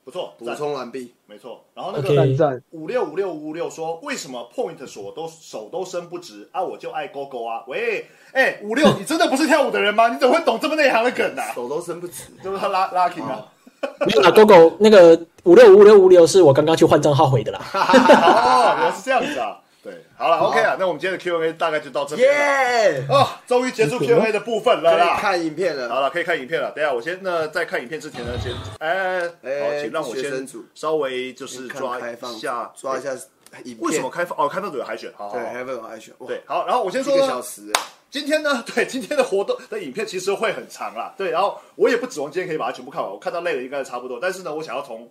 不错，补充完毕。没错。然后那个。五六五六五六说，为什么 point 锁都手都伸不直啊？我就爱勾勾啊！喂，哎，五六，你真的不是跳舞的人吗？你怎么会懂这么内行的梗呢、啊？手都伸不直，就是他拉拉 king 啊。没有啦，GoGo 那个五六五六五六是我刚刚去换账号回的啦。哦，原来是这样子啊。对，好了，OK 啊，那我们今天的 Q&A 大概就到这边了。耶！哦，终于结束 Q&A 的部分了可以啦。看影片了。好了，可以看影片了。等一下，我先呢，在看影片之前呢，先哎，哎好，请让我先生组稍微就是看抓开放一下，抓一下影片。为什么开放？哦，开放组有海选，好好对好 Heaven 我还选哇对，好，然后我先一说呢个小时，今天呢，对今天的活动的影片其实会很长啦，对，然后我也不指望今天可以把它全部看完，我看到累了应该是差不多，但是呢，我想要从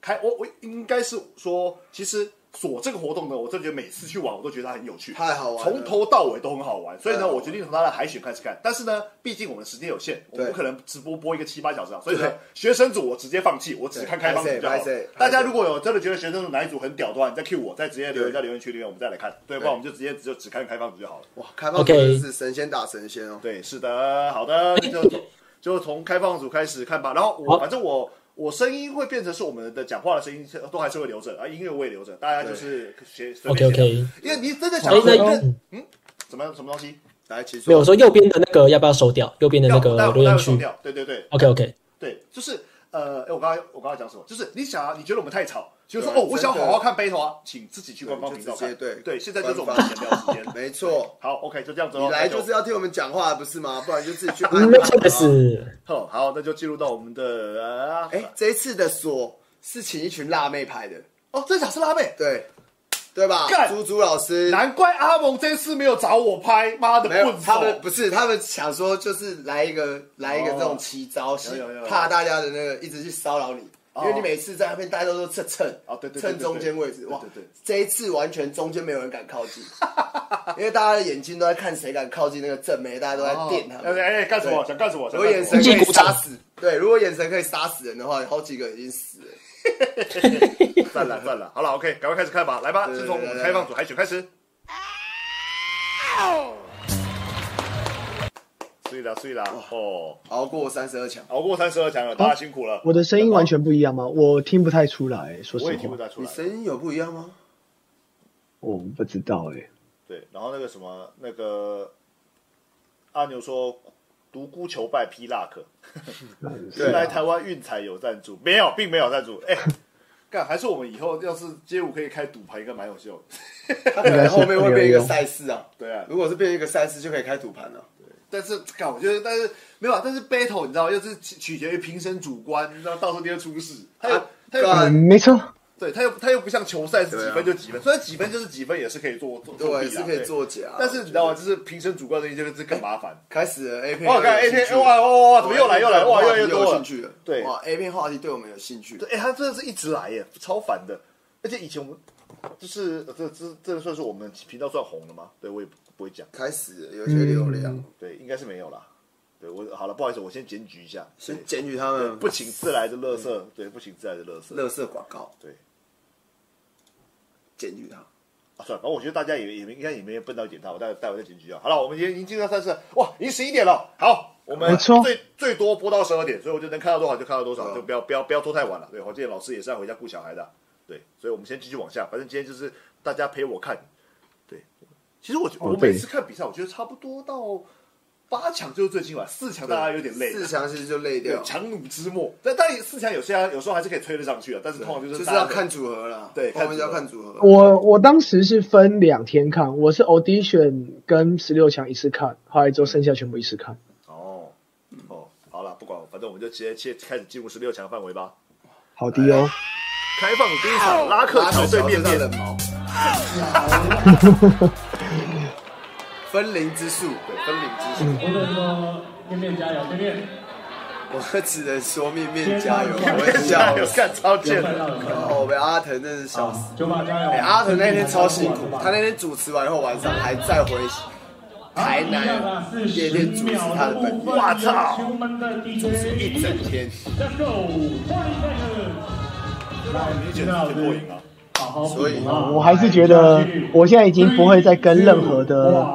开，我我应该是说，其实锁这个活动呢，我真的觉得每次去玩我都觉得它很有趣，太好玩了。从头到尾都很好玩，所以呢，我决定从它的海选开始看，但是呢，毕竟我们时间有限，我们不可能直播播一个七八小时啊，所以呢，学生组我直接放弃，我只看开放组就好。大家如果有真的觉得学生组哪一组很屌的话，你再 Q 我，再直接留言在留言区里面，我们再来看，对，不然我们就直接只有只看开放组就好了。哇，开放真是神仙打神仙哦。对，是的，好的，就就从开放组开始看吧。然后我反正我我声音会变成是我们的讲话的声音，都还是会留着啊，音乐我也留着，大家就是学随 OK 便 OK，因为你真的想哎，那说嗯嗯什么什么东西，来，请没有说。右边的那个要不要收掉？右边的那个留言区。对对对 OK OK，对，就是呃，哎，我刚刚我刚刚讲什么？就是你想啊，你觉得我们太吵，就是说哦，我想好好看 battle 啊，请自己去官方对频道对对，现在就是我们的闲聊时间。没错，好，OK，就这样子哦。你来就是要听我们讲话，不是吗？不然就自己去 按。嗯没错的是。好，好，那就进入到我们的呃，哎，这一次的锁是请一群辣妹拍的，哦，这假是辣妹。对对吧？干猪猪老师难怪阿蒙这次没有找我拍，妈的他们不是，他们想说就是来一个来一个哦这种奇招，怕大家的那个一直去骚扰你，因为你每次在那边大家都是蹭蹭哦对对对蹭中间位置，哇对对对，这一次完全中间没有人敢靠近，因为大家的眼睛都在看谁敢靠近那个正妹，大家都在电他们。哎哎，干什么？想干什么？如果眼神可以杀死，对，如果眼神可以杀死人的话，好几个已经死了。算了算了，好了，OK，赶快开始看吧，来吧，对先从我们开放组海选开始。睡了睡了，哦，熬过三十二强，熬过三十二强了，大家辛苦了。我的声音完全不一样吗？我听不太出来，说实我也听不话，你太出来。声音有不一样吗？我不知道哎。对，然后那个什么，那个阿牛说独孤求败批 luck，原来台湾运彩有赞助，没有，并没有赞助。哎，干，还是我们以后要是街舞可以开赌盘，应该蛮有效的。他可能后面会变一个赛事啊。对啊，如果是变一个赛事，就可以开赌盘了。但是，干，我觉得，但是没有啊。但是 battle 你知道，又是取取决于评审主观，你知道，到时候你会出事。他有，啊他又嗯，没错，对他又他又不像球赛是几分就几分，虽然几分就是几分，也是可以做做作对，弊是可以作假。但是你知道吗？就是评审主观的意见，这更麻烦。开始了 A 片，哇，看 A 片，哇哇哇哇，怎么又来又来，哇，越来越多兴。趣了。对哇，A 片话题对我们有兴趣。对，哎，他真的是一直来耶，超烦的。而且以前我们就是呃这这这算是我们频道算红了吗？对我也不不会讲，开始了有些流量，嗯对，应该是没有啦。对我好了，不好意思，我先检举一下，先检举他对们不请自来的垃圾，对，不请自来的垃圾。乐色广告，对检举他。啊，算了，反正我觉得大家也也没应该也没笨到一点他，我待会待会再检举啊。好了，我们已经已经进入到三十，哇，已经十一点了。好，我们最最多播到十二点，所以我就能看到多少就看到多少，嗯就不要不要不要拖太晚了。对，黄健老师也是要回家顾小孩的，对，所以我们先继续往下。反正今天就是大家陪我看，对。其实我我每次看比赛，我觉得差不多到八强就是最精华，四强大家有点累，四强其实就累掉对，，强弩之末。但当然四强有些有时候还是可以推得上去的，但是通常就是就是要看组合了。对看后面就要看组合。我我当时是分两天看，我是 audition 跟十六强一次看，后来之后剩下全部一次看。哦哦，好了，不管，反正我们就直接切开始进入十六强范围吧。好的哦，开放第一场，拉克桥对面面拉冷毛，分灵之术，对分灵之术。我只能说面面加油，面面我只能说面面加油，面我会笑死。有干超有贱了，哦，我被阿腾真是笑死。九把加油！哎，阿腾那天超辛苦，他那天主持完以后，晚上还再回台南夜店主持他的本地，哇操主持一整天。Let's go！过瘾啊！所以我还是觉得我现在已经不会再跟任何的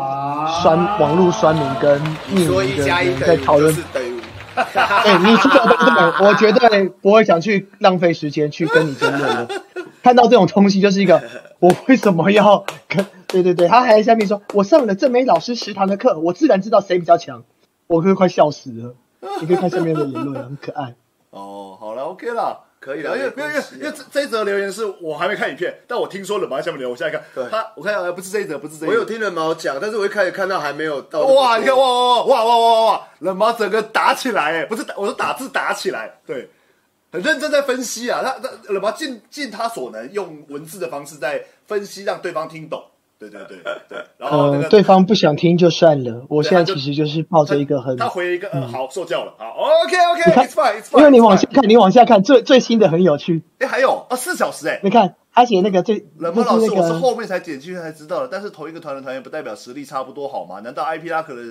酸网络酸民跟匿名的一加一人在讨论。对你说的对对，我绝对不会想去浪费时间去跟你争论的。看到这种东西就是一个，我为什么要跟？对对对，他还在下面说，我上了郑美老师食堂的课，我自然知道谁比较强。我可快笑死了。你可以看下面的言论，很可爱。哦，好了，OK 了。可以了因为因为因为这这一则留言是我还没看影片，但我听说冷毛在下面留，我现在看对。他，我看呃不是这一则，不是这一则，我有听冷毛讲，但是我一开始看到还没有到。哇，你看哇哇哇哇哇哇哇，冷毛整个打起来，哎，不是打，我说打字打起来，对，很认真在分析啊，他他冷毛尽尽他所能用文字的方式在分析，让对方听懂，对对对对，然后那呃，个对方不想听就算了，我现在其实就是抱着一个很，他回一个嗯好受教了，好 OK OK，it's fine it's fine，因为你往下看，你往下看，最最新的很有趣。哎还有啊四小时哎。你看他写那个最，冷漠老师，我是后面才点进去才知道的。但是同一个团的团员不代表实力差不多好吗？难道 IP 拉克的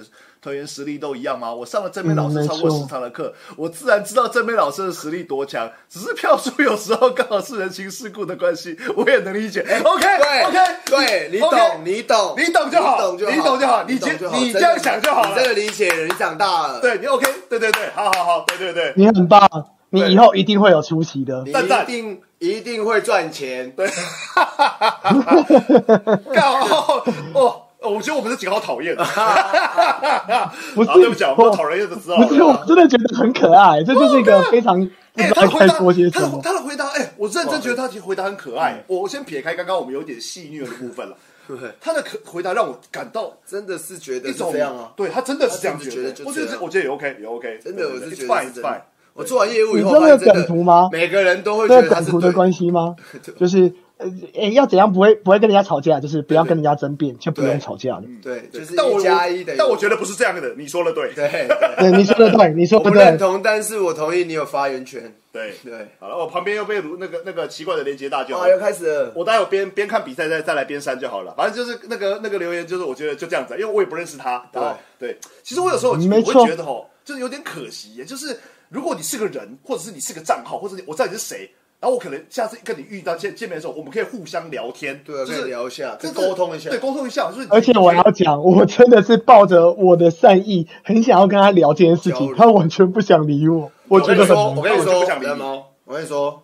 团员实力都一样吗？我上了正面老师超过十堂的课，我自然知道正面老师的实力多强。只是票数有时候刚好是人情世故的关系，我也能理解。OK 对 OK，对，你懂你懂你懂就好你懂就好，你懂就好你觉你这样想就好了你这个理解人，你长大了，对你 OK，对对对，好好好，对对对。你很棒，你以后一定会有出息的你。一定一定会赚钱。对，干哦哦，我觉得我们这几个好讨厌。不是啊，对不起啊，我们讨人厌的知道不是，我。真的觉得很可爱，这就是一个 非常不哎、知道该他的回答，说些什么。他的他的回答，哎、我认真觉得他其实回答很可爱。我我先撇开刚刚我们有点戏谑的部分了，对，他的可回答让我感到真的是觉得是一种这样啊，对他真的是这样觉得，我觉得这我觉得也 OK 也 OK，真的我是 It's 觉得 fine 我做完业务以后，你知道那个发现真的梗图吗每个人都会这觉得他是对个梗图的关系吗？就是呃，诶要怎样不会不会跟人家吵架，就是不要跟人家争辩，就不用吵架了。对，就是但我一加一等于。但我觉得不是这样的，你说的对，对，对 对，你说的对，你说。不认同，但是我同意你有发言权。对对，好了，我旁边又被如那个那个奇怪的连接大叫哇，。又开始了。我待会边边看比赛再再来边删就好了，反正就是那个那个留言，就是我觉得就这样子，因为我也不认识他。对对，其实我有时候我会觉得哦，就是有点可惜耶，就是如果你是个人，或者是你是个账号，或者你我知道你是谁，然后我可能下次跟你遇到见见面的时候，我们可以互相聊天，对啊，就是可以聊一下，就沟通一下。对，。沟通一下，就是而且我要讲，我真的是抱着我的善意，很想要跟他聊这件事情，他完全不想理我，我觉得很我跟你说，我跟你。说我跟你说，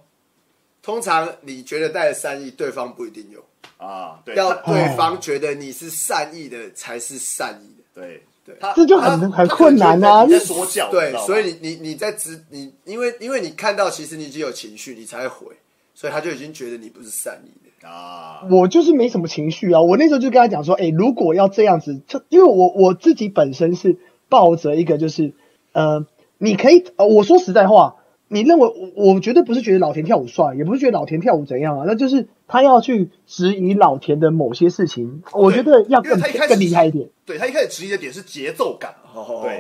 通常你觉得带着善意，对方不一定有，啊，对，要对方觉得你是善意的才是善意的。对对这就很很困难啊你在说教，你知道，吗对所以你你你在知你，因为因为你看到其实你已经有情绪，你才会回，所以他就已经觉得你不是善意的。啊，我就是没什么情绪啊。我那时候就跟他讲说，哎、如果要这样子，就因为我我自己本身是抱着一个就是，呃，你可以，呃，我说实在话，你认为我我绝对不是觉得老田跳舞帅，也不是觉得老田跳舞怎样啊，那就是他要去质疑老田的某些事情，我觉得要更因为他一开始更厉害一点。对他一开始质疑的点是节奏感，哦对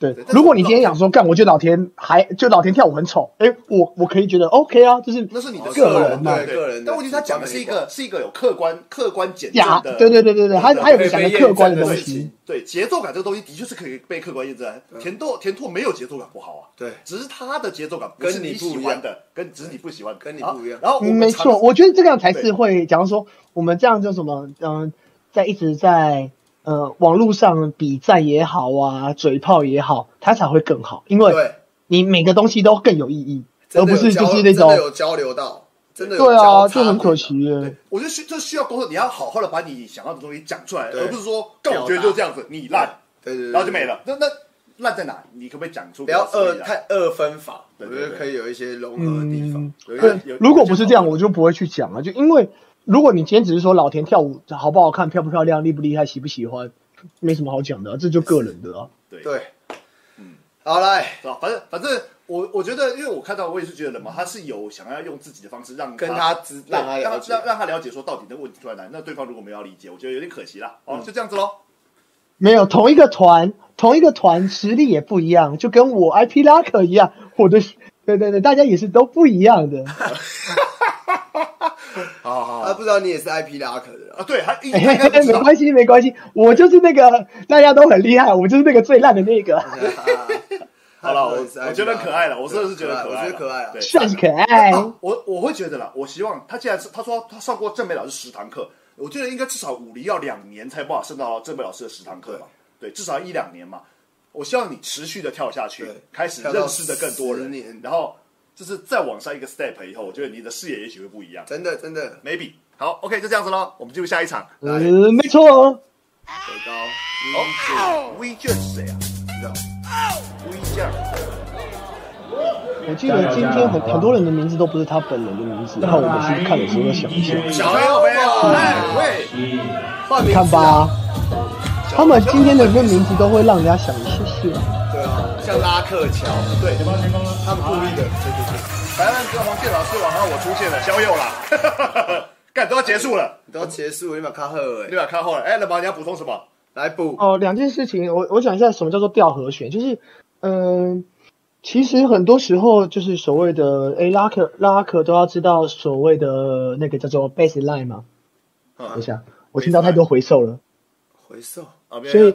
对如果你今天想说干，我觉得老田还就老田跳舞很丑，哎，我我可以觉得 OK 啊，就是那是你的个人嘛对对个人但问题他讲的是一个是一个有客观客观检假证的，，对对对对对，他他有个讲的客观的东西对节奏感这个东西的确是可以被客观验证的。田拓田拓没有节奏感不好啊，对只是他的节奏感不是跟你喜不一样欢的，跟只是你不喜欢，跟你不一样然后没错，我觉得这样才是会，假如说我们这样叫什么，嗯、在一直在呃网络上比赞也好啊，嘴炮也好，它才会更好，因为，你每个东西都更有意义，而不是就是那种真的有交流到，真的对啊，就很可惜耶。我觉得需这需要沟通，你要好好的把你想要的东西讲出来，而不是说，干我觉得就这样子，你烂，对对对，然后就没了。那那烂在哪？你可不可以讲出？不要二太二分法，我对对对觉得可以有一些融合的地方如果不是这样，我就不会去讲了。就因为如果你今天只是说老田跳舞好不好看、漂不漂亮、厉不厉害、喜不喜欢，没什么好讲的啊、这就个人的啊。对对，嗯，好来是吧？反正反正我我觉得，因为我看到我也是觉得冷嘛，他是有想要用自己的方式让跟他他知对让让他了解让让他了解说到底那个问题出在哪，那对方如果没有要理解，我觉得有点可惜啦。哦，就这样子喽。没有同一个团，同一个团实力也不一样，就跟我 IP 拉克一样，我的对对对，大家也是都不一样的。好好他不知道你也是 IP 拉克的啊，对，他 应该不知道。嘿嘿没关系没关系，我就是那个大家都很厉害，我就是那个最烂的那个，好了，我觉得可爱了，我真的是觉得可爱，我觉得可爱啊。对，算是可爱。啊我我会觉得啦，我希望他既然是他说他上过郑美老师十堂课，我觉得应该至少武林要两年才办法上到郑美老师的十堂课嘛，对，至少一两年嘛。我希望你持续的跳下去对，开始认识的更多人十年，然后就是再往上一个 step 以后，我觉得你的视野也许会不一样真的真的，maybe。好，OK，就这样子喽，我们进入下一场。嗯，没错，哦，V 卷是谁啊？知道？V 卷，我记得今天很很多人的名字都不是他本人的名字，然后我每次看的时候都想一下，小朋友没有？哎喂，换名字啊看吧，他们今天的那名字都会让人家想一些些。对啊，像拉克桥，对，他们故意的，对对对，白兰跟黄健老师晚上我出现了，小友啦，干都要结束了，都要结束，你把卡赫对哎，吧？看后了，哎，那宝你要补充什么？来补，哦，两件事情，我我讲一下什么叫做调和弦，就是，嗯、其实很多时候就是所谓的，哎，拉克拉克都要知道所谓的那个叫做 baseline 嘛。等一下，我听到太多回授了，回收，啊，所以，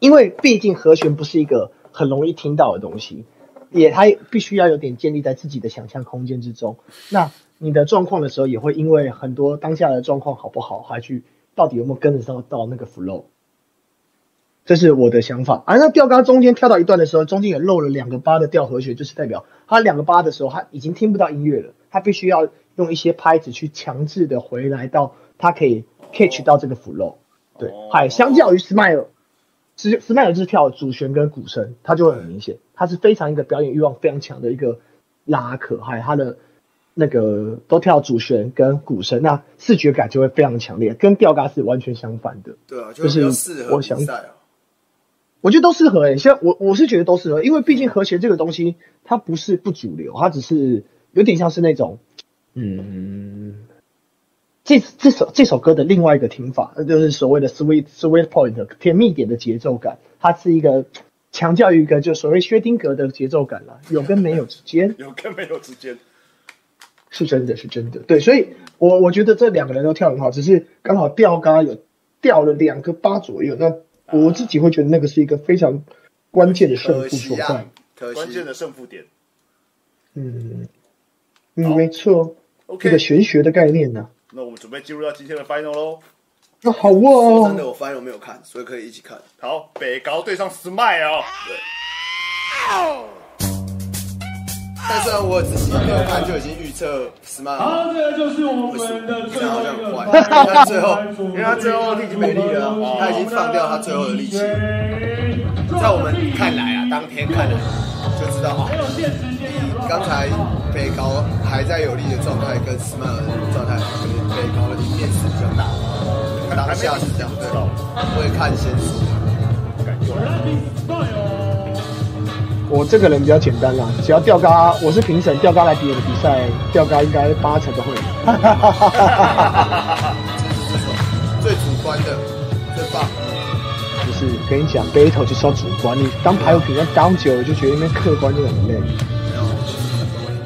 因为毕竟和弦不是一个很容易听到的东西，也它必须要有点建立在自己的想象空间之中。那你的状况的时候，也会因为很多当下的状况好不好，还去到底有没有跟得上到那个 flow。这是我的想法。而、那调高中间跳到一段的时候，中间也漏了两个八的调和弦，就是代表它两个八的时候，它已经听不到音乐了，它必须要用一些拍子去强制的回来到它可以 catch 到这个 flow。对，还相较于 smile，是 smile 就是跳主旋跟鼓声，它就会很明显，它是非常一个表演欲望非常强的一个拉可，还有它的那个都跳主旋跟鼓声，那视觉感就会非常强烈，跟吊嘎是完全相反的。对啊，就就是我想我觉得都适合诶、欸，像我我是觉得都适合，因为毕竟和弦这个东西它不是不主流，它只是有点像是那种，嗯，这这首这首歌的另外一个听法，那就是所谓的 sweet sweet point 甜蜜点的节奏感，它是一个强调一个就所谓薛丁格的节奏感了，有跟没有之间。有跟没有之间，是真的是真的，对，所以我我觉得这两个人都跳很好，只是刚好掉嘎有掉了两个八左右，那我自己会觉得那个是一个非常关键的胜可负所在啊。，关键的胜负点。嗯，嗯，没错，这 OK，个玄学的概念呢、那我们准备进入到今天的 final 喽。那好说真的，我 final 没有看，所以可以一起看。好，北高对上 Smile 哦。但虽然我自己没有看，就已经预测 Smile 好，这个就是我们的最后一个好像因为他最后因为他最后力气没力了啊他已经放掉他最后的力气在我们看来啊，当天看了就知道啊，刚才北高还在有力的状态，跟 Smart 的状态，可能北高的赢面是比较大。当下是这样对，会看先输。我这个人比较简单啦，只要吊嘎，我是评审，吊嘎来比我的比赛，吊嘎应该八成都会赢。最主观的，最棒。不是，跟你讲，battle 就是要主观，你当排舞评审当久了，就觉得那边客观就很累。没有，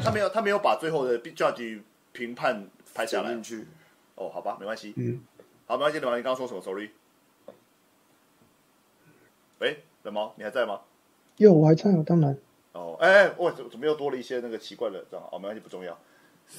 他没有，他没有把最后的 judge 评判拍下来进。去。哦，好吧，没关系。嗯，好，没关系。冷毛，你刚刚说什么？Sorry。喂，冷毛，你还在吗？哟，我还在啊，当然。哦，哎、哎，我怎怎么又多了一些那个奇怪的账号？哦，没关系，不重要。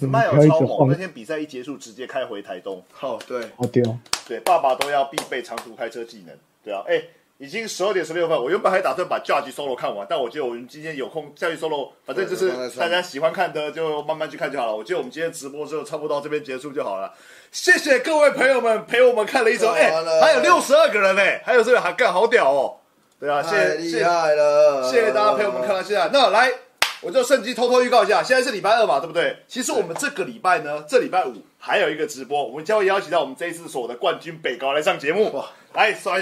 Smile 超猛，那天比赛一结束，直接开回台东。哦，对，好丢。对，爸爸都要必备长途开车技能。对啊，哎、已经十二点十六分，我原本还打算把 Judge Solo 看完，但我觉得我们今天有空 Judge Solo，反正就是大家喜欢看的就慢慢去看就好了。我觉得我们今天直播就差不多到这边结束就好了。谢谢各位朋友们陪我们看了一周，哎、还有六十二个人呢、还有这个还干好屌哦。对啊，谢太厉谢谢害了，谢谢大家陪我们看到现在。那来，我就趁机偷偷预告一下，现在是礼拜二嘛，对不对？其实我们这个礼拜呢，这礼拜五还有一个直播，我们将会邀请到我们这一次所的冠军北高来上节目。哇来，首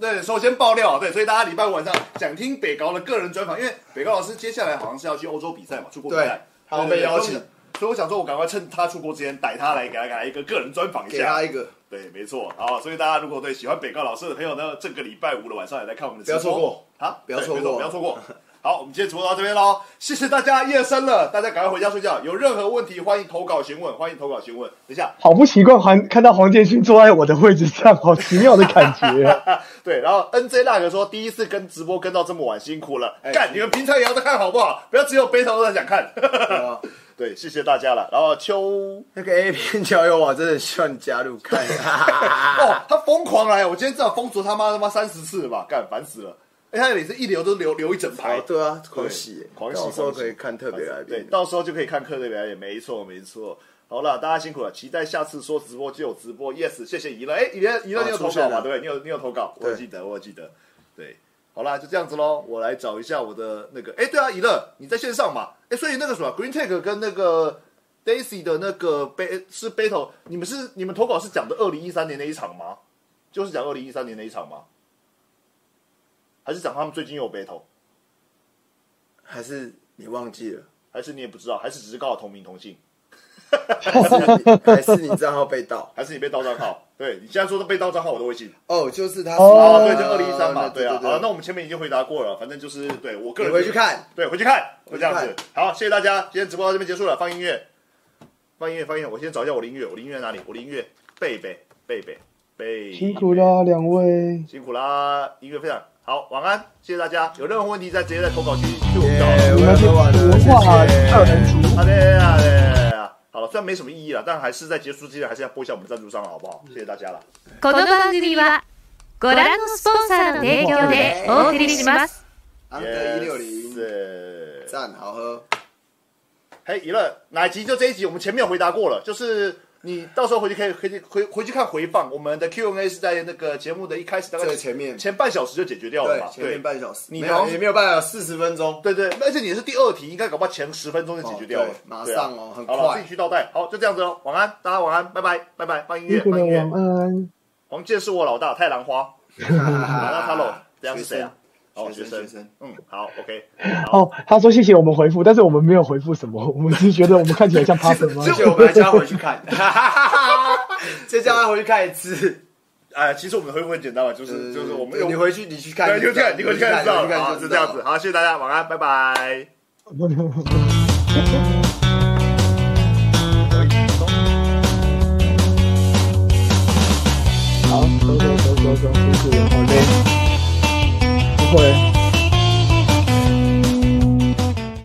对，首先爆料啊，对，所以大家礼拜五晚上想听北高的个人专访，因为北高老师接下来好像是要去欧洲比赛嘛，出国比赛对，他要被邀请所以我想说，我赶快趁他出国之前逮他来，给他给他一个个人专访一下给他。一个，对，没错。好，所以大家如果对喜欢北高老师的朋友呢，这个礼拜五的晚上也来看我们的直播，不要错过啊！不要错过不要错过。好，我们今天直播到这边喽，谢谢大家，夜深了，大家赶快回家睡觉。有任何问题，欢迎投稿询问，欢迎投稿询问。等一下，好不习惯，黄看到黄建勋坐在我的位置上，好奇妙的感觉。啊 对，然后 N J 那个说第一次跟直播跟到这么晚，辛苦了。哎干，你们平常也要在看好不好？不要只有背头在想看。啊 对，谢谢大家了。然后秋那个 A 片交友网真的希望你加入看。哦，他疯狂来，我今天至少封锁他妈他妈三十次了吧，干烦死了。哎，他每次一留都留留一整排哦，，对啊，狂喜，狂喜到时候可以看特别来对，宾。到时候就可以看特别表演，没错没错。好了，大家辛苦了，期待下次说直播就有直播。Yes，谢谢怡乐。哎，怡乐怡乐，你有投稿吗？对？你有你有投稿，我记得，我有记得。对，好啦，就这样子喽。我来找一下我的那个，哎，对啊，怡乐，你在线上嘛？哎，所以那个什么，Green Tag 跟那个 Daisy 的那个杯是 battle，你们是你们投稿是讲的二零一三年那一场吗？就是讲二零一三年那一场吗？还是讲他们最近有 battle？还是你忘记了？还是你也不知道？还是只是刚好同名同姓？还是你账号被盗？还是你被盗账号？对你现在说的被盗账号，我都会信。哦，就是他。哦啊，对，就二零一三嘛，对啊。好，那我们前面已经回答过了，反正就是对我个你人回去看。对，回去看，就这样子。好，谢谢大家，今天直播到这边结束了，放音乐，放音乐，放音乐。我先找一下我的音乐，我的音乐在哪里？我的音乐，贝贝，贝贝，贝，辛苦啦，两位。辛苦啦！音乐非常好，晚安，谢谢大家。有任何问题再直接在投稿区去我们找。耶，我你们是要喝完了，文化谢谢二人组。好的，好的，好了，虽然没什么意义了，但还是在结束之前还是要播一下我们赞助商了，好不好？谢谢大家了。この番組はご覧のスポンサーの提供でお送りします。安德一六零，是。赞，好喝。嘿，娱乐哪一集？就这一集，我们前面有回答过了，就是 你到时候回去可以可以回回去看回放。我们的 Q&A 是在那个节目的一开始，大概在前面前半小时就解决掉了对嘛？，前面半小时，你好像没有也没有半小时，四十分钟。对对，而且你是第二题，应该搞不好前十分钟就解决掉了哦，马上哦很好了，快自己去倒带。好，就这样子哦，晚安，大家晚安，拜拜，拜拜，放音乐，放音乐晚。安。黄健是我老大，太兰花，马拉塔罗，这样是谁啊？哦，学学生，学生嗯，好，OK，哦，他说谢谢我们回复，但是我们没有回复什么，我们只是觉得我们看起来像 p a s 吗？而且我们还叫他回去看，再叫他回去看一次。哎，其实我们的回复很简单嘛，就是就是我们对你回去你去看，对，你去看，你回去看就知道。好，是这样子。。好，谢谢大家，晚安，拜拜。好，走走走走走，辛苦了，好累。不会。